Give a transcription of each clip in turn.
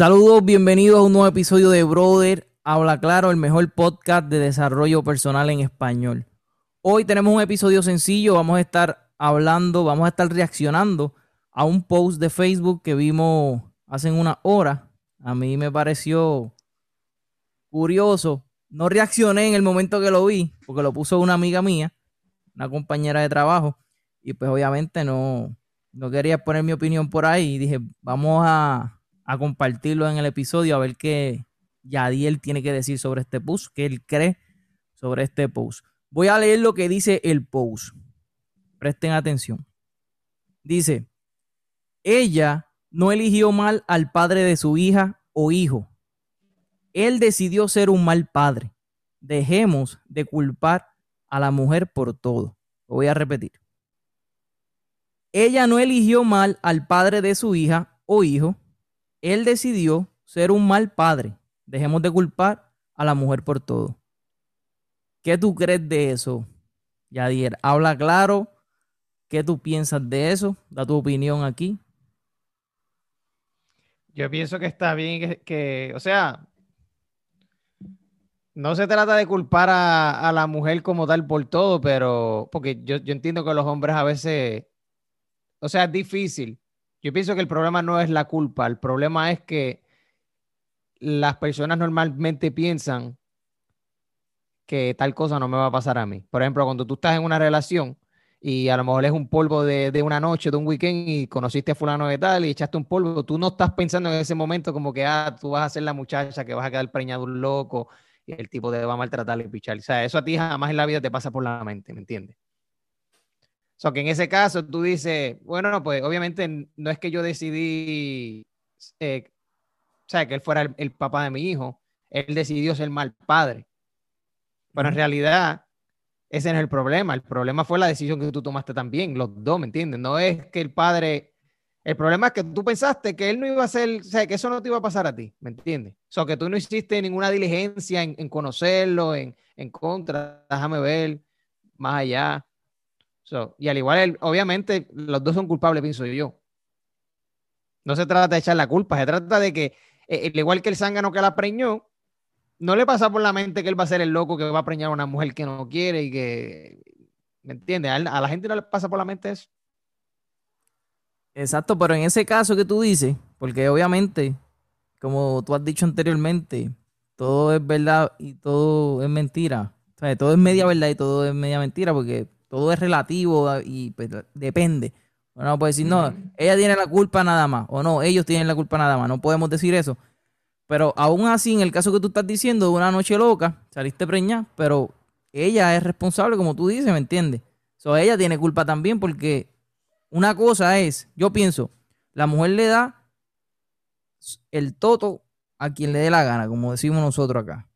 Saludos, bienvenidos a un nuevo episodio de Brother Habla Claro, el mejor podcast de desarrollo personal en español. Hoy tenemos un episodio sencillo, vamos a estar hablando, vamos a estar reaccionando a un post de Facebook que vimos hace una hora. A mí me pareció curioso. No reaccioné en el momento que lo vi, porque lo puso una amiga mía, una compañera de trabajo, y pues obviamente no, no quería poner mi opinión por ahí. Y dije, vamos a, a compartirlo en el episodio, a ver qué Yadiel tiene que decir sobre este post, qué él cree sobre este post. Voy a leer lo que dice el post. Presten atención. Dice, ella no eligió mal al padre de su hija o hijo. Él decidió ser un mal padre. Dejemos de culpar a la mujer por todo. Lo voy a repetir. Ella no eligió mal al padre de su hija o hijo él decidió ser un mal padre. Dejemos de culpar a la mujer por todo. ¿Qué tú crees de eso, Yadier? Habla claro. ¿Qué tú piensas de eso? Da tu opinión aquí. Yo pienso que está bien que, o sea, no se trata de culpar a, la mujer como tal por todo, pero porque yo, yo entiendo que los hombres a veces, o sea, es difícil yo pienso que el problema no es la culpa, el problema es que las personas normalmente piensan que tal cosa no me va a pasar a mí. Por ejemplo, cuando tú estás en una relación y a lo mejor es un polvo de, una noche, de un weekend y conociste a fulano de tal y echaste un polvo, tú no estás pensando en ese momento como que, ah, tú vas a ser la muchacha que vas a quedar preñado un loco y el tipo te va a maltratar y pichar. O sea, eso a ti jamás en la vida te pasa por la mente, ¿me entiendes? Sea, que en ese caso tú dices, bueno, pues obviamente no es que yo decidí, eh, o sea, que él fuera el, papá de mi hijo, él decidió ser mal padre. Pero en realidad, ese no es el problema. El problema fue la decisión que tú tomaste también, los dos, ¿me entiendes? No es que el padre. El problema es que tú pensaste que él no iba a ser, o sea, que eso no te iba a pasar a ti, ¿me entiendes? O sea, que tú no hiciste ninguna diligencia en, conocerlo, en, en contra, déjame ver, más allá y al igual, obviamente, los dos son culpables, pienso yo. No se trata de echar la culpa, se trata de que, eh, al igual que el zángano que la preñó, no le pasa por la mente que él va a ser el loco que va a preñar a una mujer que no quiere y que, ¿me entiendes? A, la gente no le pasa por la mente eso. Exacto, pero en ese caso que tú dices, porque obviamente, como tú has dicho anteriormente, todo es verdad y todo es mentira. Todo es media verdad y todo es media mentira, porque todo es relativo y pues, depende. Uno puede decir, no, ella tiene la culpa nada más, o no, ellos tienen la culpa nada más, no podemos decir eso. Pero aún así, en el caso que tú estás diciendo de una noche loca, saliste preñada, pero ella es responsable, como tú dices, ¿me entiendes? So, ella tiene culpa también porque una cosa es, yo pienso, la mujer le da el toto a quien le dé la gana, como decimos nosotros acá.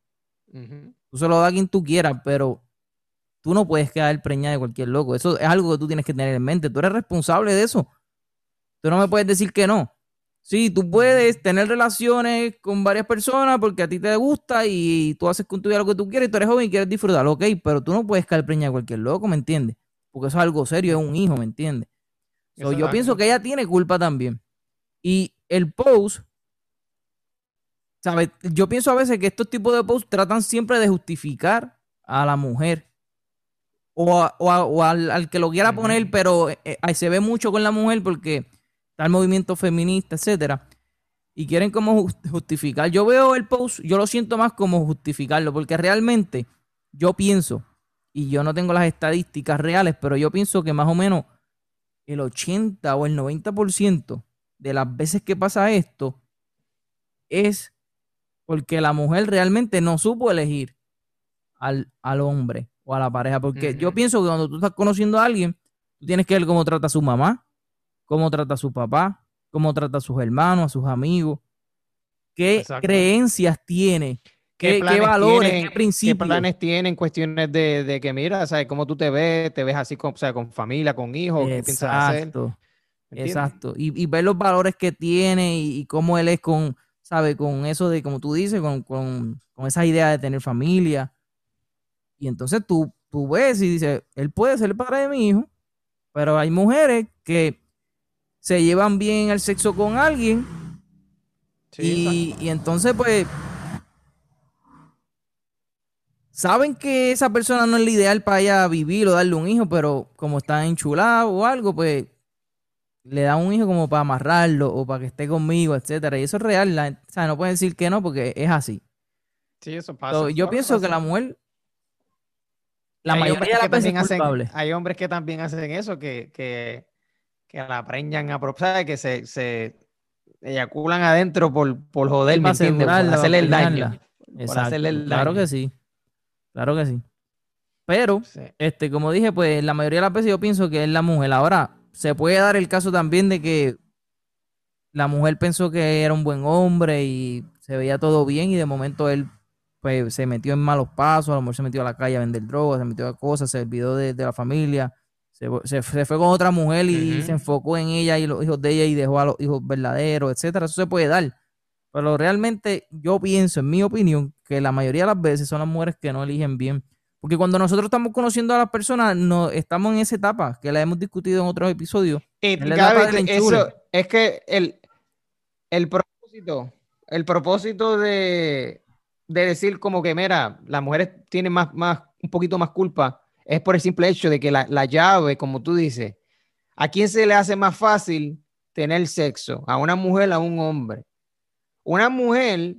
Tú se lo das a quien tú quieras, pero Tú no puedes quedar preñada de cualquier loco. Eso es algo que tú tienes que tener en mente. Tú eres responsable de eso. Tú no me puedes decir que no. Sí, tú puedes tener relaciones con varias personas porque a ti te gusta y tú haces con tu vida lo que tú quieres y tú eres joven y quieres disfrutar, ok, pero tú no puedes caer preñada de cualquier loco, ¿me entiendes? Porque eso es algo serio, es un hijo, ¿me entiendes? yo pienso que ella tiene culpa también. Y el post, ¿sabes? Yo pienso a veces que estos tipos de posts tratan siempre de justificar a la mujer o, al, que lo quiera poner, pero eh, eh, se ve mucho con la mujer porque está el movimiento feminista, etcétera, y quieren como justificar. Yo veo el post, yo lo siento más como justificarlo, porque realmente yo pienso, y yo no tengo las estadísticas reales, pero yo pienso que más o menos el 80 o el 90% de las veces que pasa esto es porque la mujer realmente no supo elegir al, al hombre o a la pareja. Porque yo pienso que cuando tú estás conociendo a alguien, tú tienes que ver cómo trata a su mamá, cómo trata a su papá, cómo trata a sus hermanos, a sus amigos, qué creencias tiene. ¿Qué, valores, qué principios? ¿Qué planes tienen? Cuestiones de, que, mira, ¿sabes? ¿Cómo tú te ves? ¿Te ves así con, con familia, con hijos? ¿Qué piensas hacer? Exacto. Y, ver los valores que tiene y, cómo él es con, ¿sabes? Con eso de, como tú dices, con, con, con esa idea de tener familia. Y entonces tú, tú ves y dices, él puede ser el padre de mi hijo, pero hay mujeres que se llevan bien el sexo con alguien y, y entonces, pues, saben que esa persona no es la ideal para ella vivir o darle un hijo, pero como está enchulado o algo, pues le da un hijo como para amarrarlo o para que esté conmigo, etcétera. Y eso es real, o sea, no pueden decir que no porque es así. Sí, eso pasa. yo pienso que la mujer, la mayoría de las veces hacen, Hay hombres que también hacen eso, que, que, que la preñan a propósito, que se, se eyaculan adentro por, por joder, ¿me entiendes? Por hacerle el daño. Claro que sí. Claro que sí. Pero, este, como dije, pues la mayoría de las veces yo pienso que es la mujer. Ahora, se puede dar el caso también de que la mujer pensó que era un buen hombre y se veía todo bien y de momento él pues se metió en malos pasos, a lo mejor se metió a la calle a vender drogas, se metió a cosas, se olvidó de, la familia, se, fue con otra mujer y se enfocó en ella y los hijos de ella y dejó a los hijos verdaderos, etcétera. Eso se puede dar. Pero realmente yo pienso, en mi opinión, que la mayoría de las veces son las mujeres que no eligen bien. Porque cuando nosotros estamos conociendo a las personas, no, estamos en esa etapa que la hemos discutido en otros episodios. Y, es que el, el propósito, el propósito de, de decir como que, mira, las mujeres tienen más, más, un poquito más culpa, es por el simple hecho de que la, la llave, como tú dices, ¿a quién se le hace más fácil tener sexo? ¿A una mujer a un hombre? Una mujer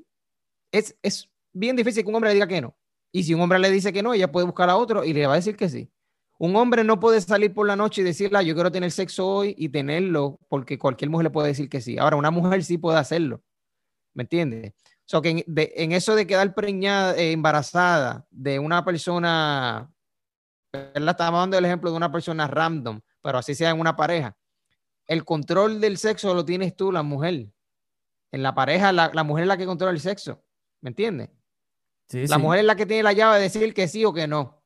es, es bien difícil que un hombre le diga que no. Y si un hombre le dice que no, ella puede buscar a otro y le va a decir que sí. Un hombre no puede salir por la noche y decirle, ah, yo quiero tener sexo hoy y tenerlo, porque cualquier mujer le puede decir que sí. Ahora, una mujer sí puede hacerlo. ¿Me entiendes? So que en, eso de quedar preñada, eh, embarazada de una persona, la estamos dando el ejemplo de una persona random, pero así sea en una pareja. El control del sexo lo tienes tú, la mujer. En la pareja, la, mujer es la que controla el sexo. ¿Me entiendes? la mujer es la que tiene la llave de decir que sí o que no.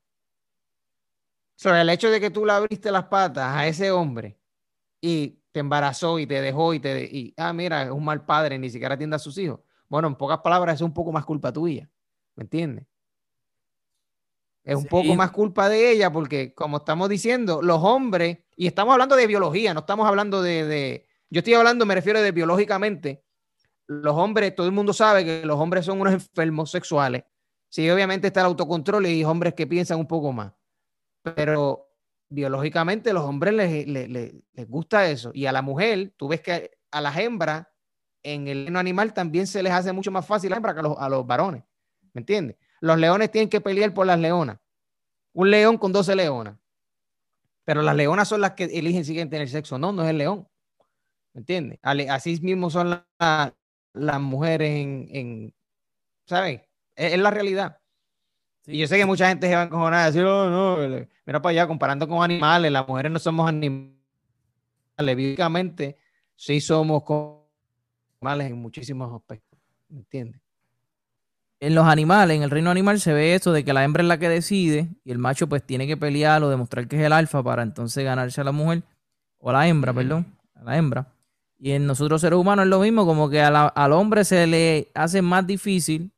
Sobre el hecho de que tú le abriste las patas a ese hombre y te embarazó y te dejó y te... Y, ah, mira, es un mal padre, ni siquiera atiende a sus hijos. Bueno, en pocas palabras, es un poco más culpa tuya. ¿Me entiendes? Es un poco más culpa de ella porque, como estamos diciendo, los hombres, y estamos hablando de biología, no estamos hablando de, de yo estoy hablando, me refiero de biológicamente, los hombres, todo el mundo sabe que los hombres son unos enfermos sexuales. Sí, obviamente está el autocontrol y hombres que piensan un poco más. Pero biológicamente los hombres les, les, gusta eso. Y a la mujer, tú ves que a las hembras en el reino animal también se les hace mucho más fácil a, hembra que a los, a los varones. ¿Me entiendes? Los leones tienen que pelear por las leonas. Un león con 12 leonas. Pero las leonas son las que eligen si quieren tener sexo. No, no es el león. ¿Me entiendes? Así mismo son las, las mujeres en, en ¿sabes? Es, la realidad. Y yo sé que mucha gente se va a encojonar a decir, oh, no, mira para allá, comparando con animales, las mujeres no somos animales. Bíblicamente, sí somos animales en muchísimos aspectos. ¿Me entiendes? En los animales, en el reino animal, se ve esto de que la hembra es la que decide y el macho pues tiene que pelear o demostrar que es el alfa para entonces ganarse a la mujer, o a la hembra, perdón, a la hembra. Y en nosotros seres humanos es lo mismo, como que al hombre se le hace más difícil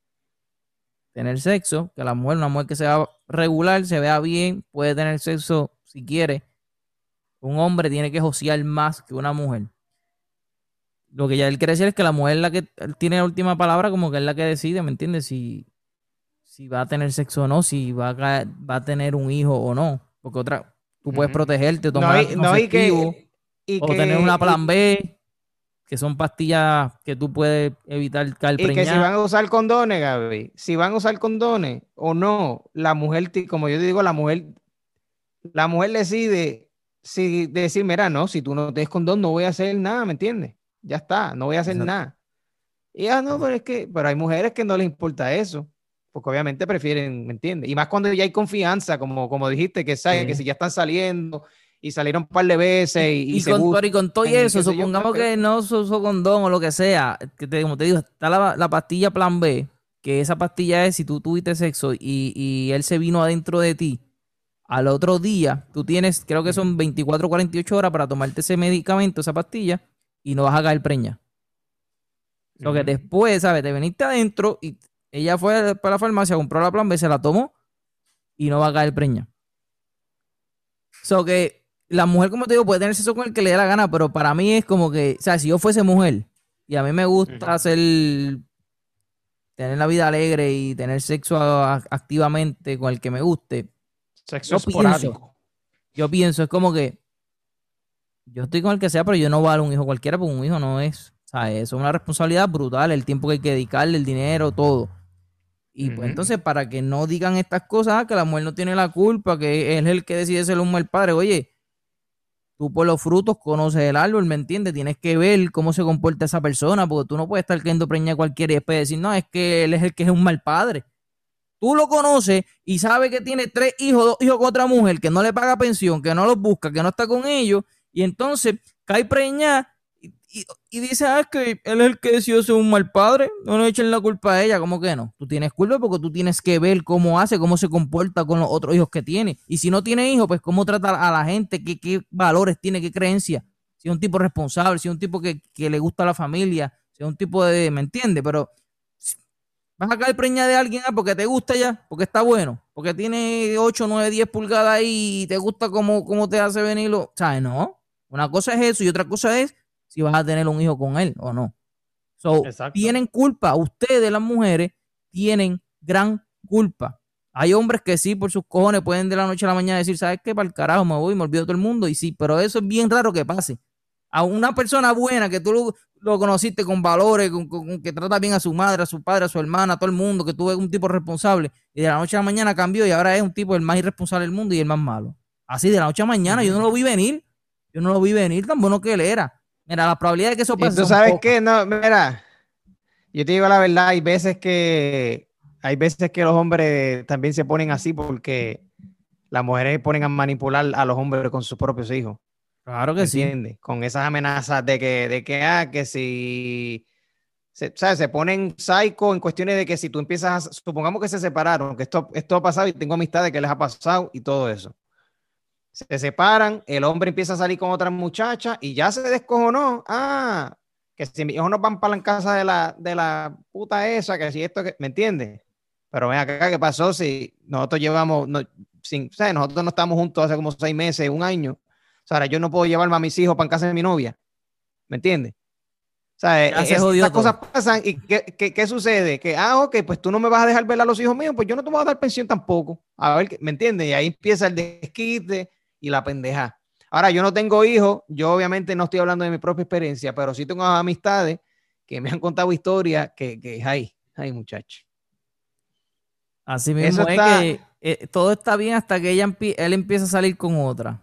tener sexo que a la mujer. Una mujer que sea regular, se vea bien, puede tener sexo si quiere. Un hombre tiene que josear más que una mujer. Lo que ya él quiere decir es que la mujer es la que tiene la última palabra, como que es la que decide, ¿me entiendes? Si, si va a tener sexo o no, si va a, va a tener un hijo o no. Porque otra, tú puedes protegerte, tomar no, y, o tener una plan B que son pastillas que tú puedes evitar caer Y que si van a usar condones, Gaby, si van a usar condones o no, la mujer, como yo digo, la mujer, la mujer decide si decir, mira, no, si tú no te des condón, no voy a hacer nada, ¿me entiendes? Ya está, no voy a hacer nada. Y ya no, pero es que, pero hay mujeres que no les importa eso, porque obviamente prefieren, ¿me entiendes? Y más cuando ya hay confianza, como, como dijiste, que saben que si ya están saliendo y salieron un par de veces y, y, con, y con todo eso, supongamos que no se usó condón o lo que sea, que te, como te digo, está la, pastilla plan B, que esa pastilla es si tú tuviste sexo y, y, él se vino adentro de ti, al otro día tú tienes, creo que son 24 o 48 horas para tomarte ese medicamento, esa pastilla, y no vas a caer preña. Lo que después, ¿sabes? Te veniste adentro y ella fue para la farmacia, compró la plan B, se la tomó y no va a caer preña. So que la mujer, como te digo, puede tener sexo con el que le dé la gana, pero para mí es como que, o sea, si yo fuese mujer y a mí me gusta hacer tener la vida alegre y tener sexo activamente con el que me guste. Sexo esporádico. yo pienso, es como que yo estoy con el que sea, pero yo no voy a dar un hijo cualquiera porque un hijo no es, ¿sabes? Eso es una responsabilidad brutal, el tiempo que hay que dedicarle, el dinero, todo. Y pues entonces, para que no digan estas cosas, que la mujer no tiene la culpa, que él es el que decide ser un mal padre, oye, tú por los frutos conoces el árbol, ¿me entiendes? Tienes que ver cómo se comporta esa persona, porque tú no puedes estar queriendo preñar a cualquiera y después decir, no, es que él es el que es un mal padre. Tú lo conoces y sabes que tiene tres hijos, dos hijos con otra mujer, que no le paga pensión, que no los busca, que no está con ellos, y entonces cae preñada y, dice, ah, es que él es el que decidió ser un mal padre, no le echen la culpa a ella, ¿cómo que no? Tú tienes culpa porque tú tienes que ver cómo hace, cómo se comporta con los otros hijos que tiene. Y si no tiene hijos, pues cómo trata a la gente, qué, valores tiene, qué creencias. Si es un tipo responsable, si es un tipo que, le gusta a la familia, si es un tipo de, ¿me entiendes? Pero vas a caer preñada de alguien ah, porque te gusta ya, porque está bueno, porque tiene 8, 9, 10 pulgadas ahí y te gusta cómo, cómo te hace venirlo. ¿Sabes? No. Una cosa es eso y otra cosa es si vas a tener un hijo con él o no. So, tienen culpa, ustedes las mujeres tienen gran culpa. Hay hombres que sí, por sus cojones, pueden de la noche a la mañana decir, ¿sabes qué? Para el carajo me voy, me olvido todo el mundo. Y sí, pero eso es bien raro que pase. A una persona buena que tú lo, conociste con valores, con, que trata bien a su madre, a su padre, a su hermana, a todo el mundo, que tú ves un tipo responsable, y de la noche a la mañana cambió y ahora es un tipo el más irresponsable del mundo y el más malo. Así de la noche a mañana, yo no lo vi venir. Yo no lo vi venir tan bueno que él era. Mira, la probabilidad de que eso pase. ¿Tú sabes qué? No, mira, yo te digo la verdad, hay veces que hay veces que los hombres también se ponen así porque las mujeres ponen a manipular a los hombres con sus propios hijos. Claro que sí. Con esas amenazas de que, de que, ah, que si, se, ¿sabes? se ponen psycho en cuestiones de que si tú empiezas, a, supongamos que se separaron, que esto, esto ha pasado y tengo amistades que les ha pasado y todo eso se separan, el hombre empieza a salir con otra muchacha y ya se descojonó. Ah, que si mis hijos no van para la casa de la, de la puta esa, que si esto, que, ¿me entiendes? Pero ven acá, ¿qué pasó si nosotros llevamos, no, sin, o nosotros no estamos juntos hace como seis meses, un año? O sea, yo no puedo llevarme a mis hijos para casa de mi novia. ¿Me entiendes? O sea, estas cosas pasan y ¿qué, ¿qué, qué, sucede? Que, ah, ok, pues tú no me vas a dejar ver a los hijos míos, pues yo no te voy a dar pensión tampoco. A ver, ¿me entiendes? Y ahí empieza el desquite y la pendeja. Ahora, yo no tengo hijos, yo obviamente no estoy hablando de mi propia experiencia, pero sí tengo amistades que me han contado historias que, que hay, hay muchachos. Así mismo es que eh, todo está bien hasta que ella él empieza a salir con otra.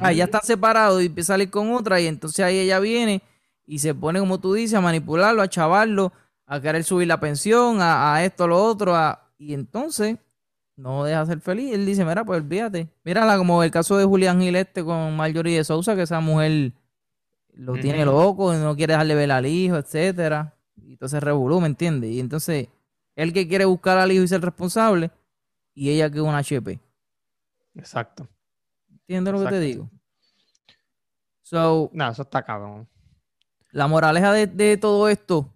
Ah, ya está separado y empieza a salir con otra y entonces ahí ella viene y se pone, como tú dices, a manipularlo, a chavarlo, a querer subir la pensión, a, a esto, a lo otro, a, y entonces no deja ser feliz. Él dice, mira, pues olvídate. Mírala como el caso de Julián Gil este con Marjorie de Sousa, que esa mujer lo tiene loco y no quiere dejarle ver al hijo, etcétera. Y entonces revolú, ¿me entiendes? Y entonces, él que quiere buscar al hijo y ser responsable, y ella que es una HP. Exacto. ¿Entiendes lo que te digo? So, no, eso está cabrón. La moraleja de, de todo esto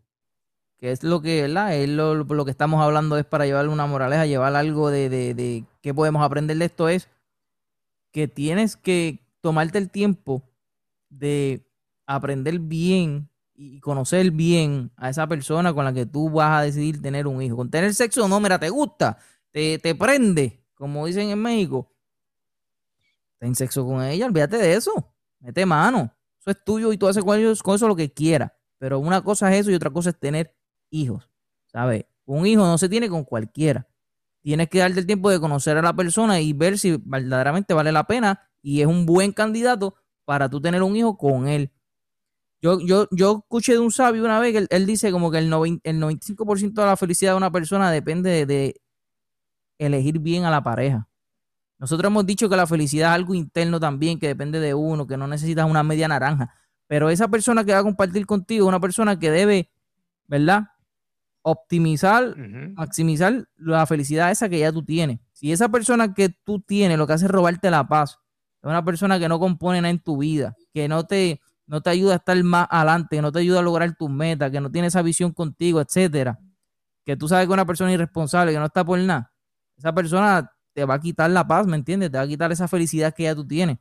es lo que. Es lo, que estamos hablando es para llevar una moraleja, llevar algo de, de, de qué podemos aprender de esto es que tienes que tomarte el tiempo de aprender bien y conocer bien a esa persona con la que tú vas a decidir tener un hijo. Con tener sexo, no, mira, te gusta, te, te prende, como dicen en México. Ten sexo con ella, olvídate de eso. Mete mano. Eso es tuyo y tú haces con eso lo que quieras. Pero una cosa es eso y otra cosa es tener hijos, ¿sabes? Un hijo no se tiene con cualquiera. Tienes que darte el tiempo de conocer a la persona y ver si verdaderamente vale la pena y es un buen candidato para tú tener un hijo con él. Yo, yo, yo escuché de un sabio una vez que él, dice como que el, 95% de la felicidad de una persona depende de, elegir bien a la pareja. Nosotros hemos dicho que la felicidad es algo interno también, que depende de uno, que no necesitas una media naranja. Pero esa persona que va a compartir contigo es una persona que debe ¿verdad? Optimizar, maximizar la felicidad esa que ya tú tienes. Si esa persona que tú tienes lo que hace es robarte la paz, es una persona que no compone nada en tu vida, que no te, no te ayuda a estar más adelante, que no te ayuda a lograr tus metas, que no tiene esa visión contigo, etcétera, que tú sabes que es una persona irresponsable, que no está por nada, esa persona te va a quitar la paz, ¿me entiendes? Te va a quitar esa felicidad que ya tú tienes.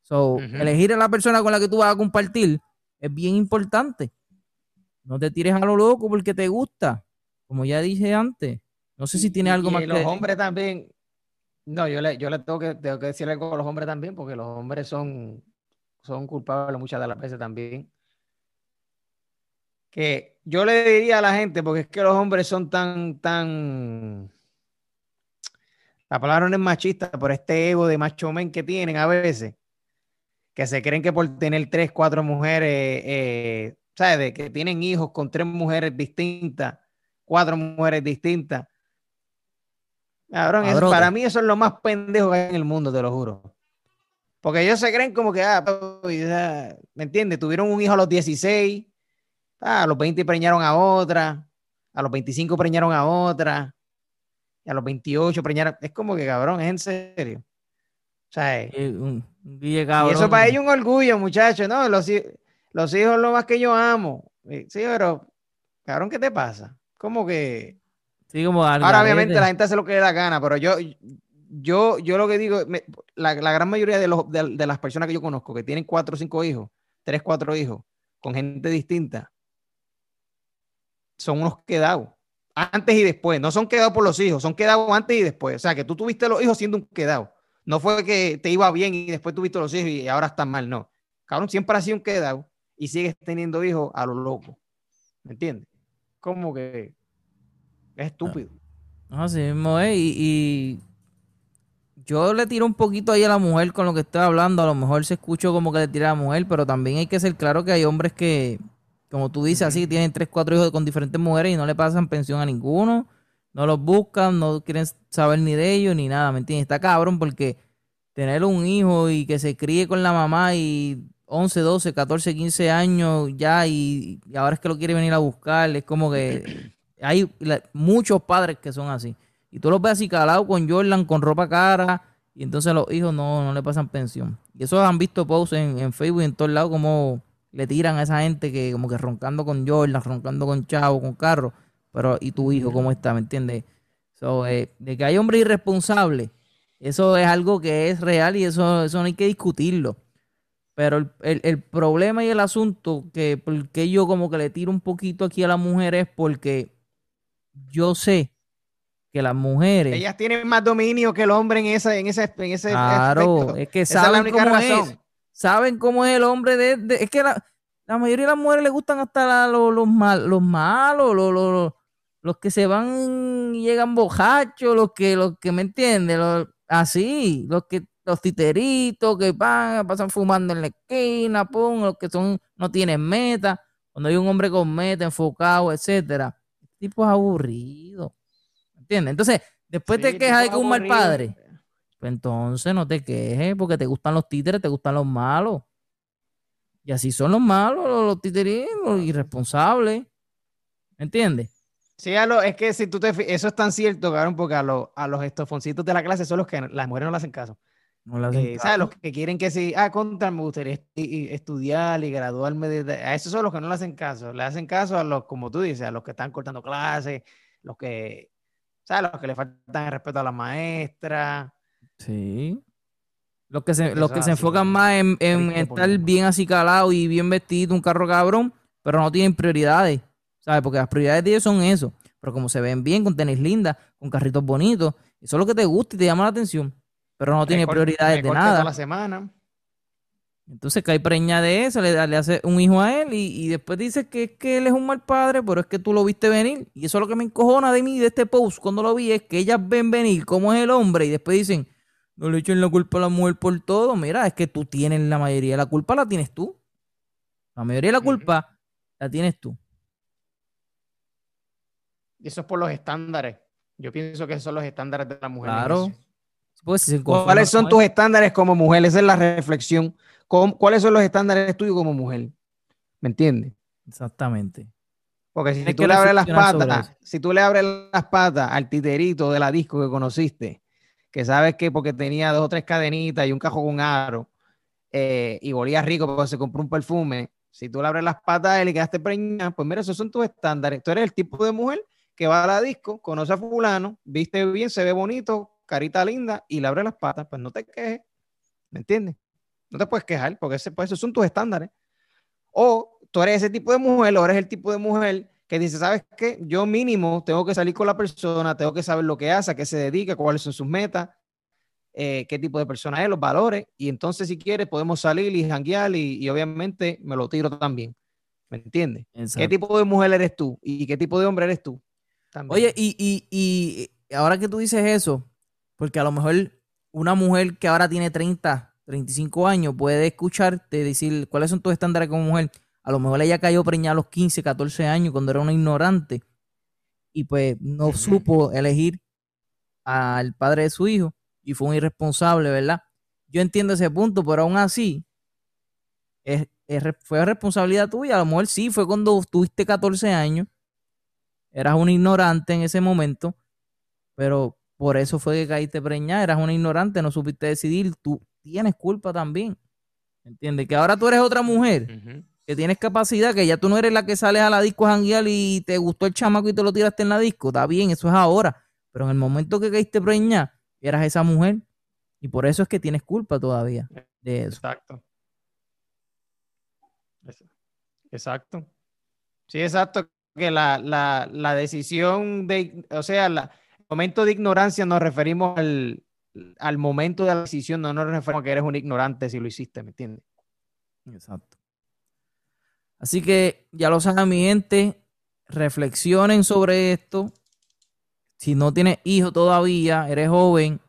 So, elegir a la persona con la que tú vas a compartir es bien importante. No te tires a lo loco porque te gusta, como ya dije antes. No sé si tiene algo más que los hombres también. No, yo le, yo le tengo que, tengo que decir algo a los hombres también, porque los hombres son, son culpables muchas de las veces también. Que yo le diría a la gente, porque es que los hombres son tan, tan. La palabra no es machista, por este ego de macho men que tienen a veces, que se creen que por tener tres, cuatro mujeres, eh, ¿sabes? que tienen hijos con tres mujeres distintas, cuatro mujeres distintas, Cabrón, para mí eso es lo más pendejo que hay en el mundo, te lo juro. Porque ellos se creen como que, ah, ¿me entiendes? Tuvieron un hijo a los 16, ah, a los 20 preñaron a otra, a los 25 preñaron a otra, y a los 28 preñaron. Es como que, cabrón, es en serio. O sea, y eso para ellos es un orgullo, muchachos, ¿no? Los, los hijos lo más que yo amo. Sí, pero, cabrón, ¿qué te pasa? Como que Ahora, obviamente, la gente hace lo que le da gana, pero yo, yo, yo lo que digo, la, gran mayoría de, los, de, las personas que yo conozco que tienen cuatro o cinco hijos, tres, cuatro hijos, con gente distinta, son unos quedados. Antes y después. No son quedados por los hijos, son quedados antes y después. O sea, que tú tuviste los hijos siendo un quedado. No fue que te iba bien y después tuviste los hijos y ahora estás mal. No. Cabrón, siempre ha sido un quedado y sigues teniendo hijos a lo loco. ¿Me entiendes? Como que es estúpido. Así mismo es. Y, yo le tiro un poquito ahí a la mujer con lo que estoy hablando. A lo mejor se escuchó como que le tira a la mujer, pero también hay que ser claro que hay hombres que, como tú dices, así, tienen tres, cuatro hijos con diferentes mujeres y no le pasan pensión a ninguno. No los buscan, no quieren saber ni de ellos ni nada, ¿me entiendes? Está cabrón porque tener un hijo y que se críe con la mamá y 11, 12, 14, 15 años ya y, y ahora es que lo quiere venir a buscar, es como que hay muchos padres que son así. Y tú los ves así calados con Jordan, con ropa cara, y entonces los hijos no, le pasan pensión. Y eso han visto posts en, Facebook y en todos lados como le tiran a esa gente que como que roncando con Jordan, roncando con Chavo, con carro. Pero, ¿y tu hijo cómo está? ¿Me entiendes? Eh, de que hay hombres irresponsables, eso es algo que es real y eso, eso no hay que discutirlo. Pero el, el, problema y el asunto que porque yo como que le tiro un poquito aquí a la mujer es porque yo sé que las mujeres. Ellas tienen más dominio que el hombre en, esa, en ese, en ese Claro, es que saben cómo es. Saben cómo es el hombre de. es que la, mayoría de las mujeres les gustan hasta los, los, los malos, los, los, que se van y llegan bojachos, los que, los que me entienden, así, los que los titeritos que van, pasan fumando en la esquina, pum, los que son, no tienen meta, cuando hay un hombre con meta, enfocado, etcétera tipo es aburrido. ¿Entiendes? Entonces, después te quejas de que es un mal padre. Pues entonces no te quejes porque te gustan los títeres, te gustan los malos. Y así son los malos, los, títeres, los irresponsables. ¿Entiendes? Sí, es que si tú te eso es tan cierto, cabrón, porque a, los, a los estofoncitos de la clase son los que las mujeres no le hacen caso. No hacen eh, ¿sabes? Los que quieren que sí, ah, contra, me gustaría estudiar y graduarme. De, a esos son los que no le hacen caso. Le hacen caso a los, como tú dices, a los que están cortando clases, los que, ¿sabes? Los que le faltan respeto a la maestra. Sí. Los que se, los que se enfocan más en, estar bien así calado y bien vestido, un carro cabrón, pero no tienen prioridades, ¿sabes? Porque las prioridades de ellos son eso. Pero como se ven bien, con tenis lindas, con carritos bonitos, eso es lo que te gusta y te llama la atención pero no tiene prioridades de nada. la semana. Entonces cae preña de eso, le, le hace un hijo a él y, después dice que, que él es un mal padre, pero es que tú lo viste venir. Y eso es lo que me encojona de mí, de este post, cuando lo vi, es que ellas ven venir cómo es el hombre y después dicen, no le echen la culpa a la mujer por todo. Mira, es que tú tienes la mayoría de la culpa, la tienes tú. La mayoría de la culpa la tienes tú. Y eso es por los estándares. Yo pienso que esos son los estándares de la mujer. Claro. ¿Cuáles son tus estándares como mujer? Esa es la reflexión. ¿Cuáles son los estándares tuyos como mujer? ¿Me entiendes? Exactamente. Porque si, tú le abres las patas, si tú le abres las patas al titerito de la disco que conociste, que sabes que porque tenía dos o tres cadenitas y un cajo con aro, eh, y volía rico porque se compró un perfume, si tú le abres las patas a él y quedaste preñada, pues mira, esos son tus estándares. Tú eres el tipo de mujer que va a la disco, conoce a fulano, viste bien, se ve bonito, carita linda y le abre las patas, pues no te quejes, ¿me entiendes? No te puedes quejar porque ese, pues, esos son tus estándares. O tú eres ese tipo de mujer o eres el tipo de mujer que dice, ¿sabes qué? Yo mínimo tengo que salir con la persona, tengo que saber lo que hace, a qué se dedica, cuáles son sus metas, eh, qué tipo de persona es, los valores, y entonces si quieres podemos salir y janguear y, obviamente me lo tiro también. ¿Me entiendes? ¿Qué tipo de mujer eres tú? ¿Y qué tipo de hombre eres tú? Oye, y, y, y ahora que tú dices eso, porque a lo mejor una mujer que ahora tiene 30, 35 años puede escucharte decir cuáles son tus estándares como mujer. A lo mejor ella cayó preñada a los 15, 14 años cuando era una ignorante y pues no supo elegir al padre de su hijo y fue un irresponsable, ¿verdad? Yo entiendo ese punto, pero aún así es, fue responsabilidad tuya. A lo mejor sí, fue cuando tuviste 14 años, eras un ignorante en ese momento, pero por eso fue que caíste preñada, eras una ignorante, no supiste decidir, tú tienes culpa también. ¿Entiendes? Que ahora tú eres otra mujer, que tienes capacidad, que ya tú no eres la que sales a la disco a y te gustó el chamaco y te lo tiraste en la disco. Está bien, eso es ahora. Pero en el momento que caíste preñada, eras esa mujer. Y por eso es que tienes culpa todavía de eso. Exacto. Exacto. Sí, exacto. Que la, la, la decisión de, o sea, la, momento de ignorancia nos referimos al, momento de la decisión, no nos referimos a que eres un ignorante si lo hiciste, ¿me entiendes? Exacto. Así que ya lo saben, mi gente, reflexionen sobre esto. Si no tienes hijo todavía, eres joven,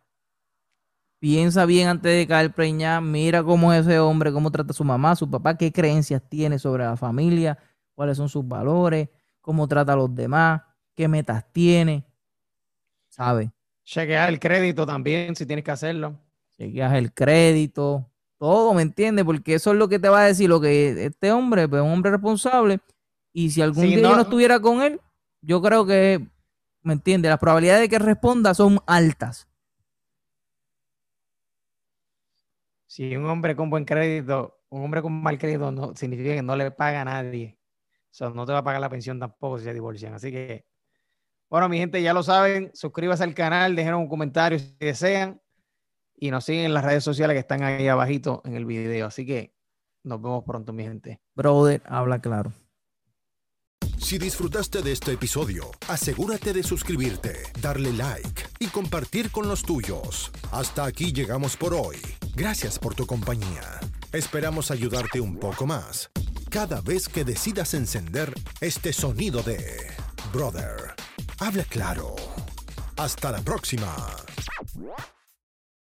piensa bien antes de caer preñada, mira cómo es ese hombre, cómo trata a su mamá, su papá, qué creencias tiene sobre la familia, cuáles son sus valores, cómo trata a los demás, qué metas tiene. ¿Sabes? Chequeas el crédito también, si tienes que hacerlo. Chequeas el crédito, todo, ¿me entiendes? Porque eso es lo que te va a decir lo que este hombre, pues un hombre responsable, y si algún día yo no estuviera con él, yo creo que, ¿me entiendes? Las probabilidades de que responda son altas. Si un hombre con buen crédito, un hombre con mal crédito no significa que no le paga a nadie. O sea, no te va a pagar la pensión tampoco si se divorcian. Así que bueno, mi gente, ya lo saben, suscríbase al canal, dejen un comentario si desean y nos siguen en las redes sociales que están ahí abajito en el video. Así que nos vemos pronto, mi gente. Brother, habla claro. Si disfrutaste de este episodio, asegúrate de suscribirte, darle like y compartir con los tuyos. Hasta aquí llegamos por hoy. Gracias por tu compañía. Esperamos ayudarte un poco más cada vez que decidas encender este sonido de Brother. Habla claro. Hasta la próxima.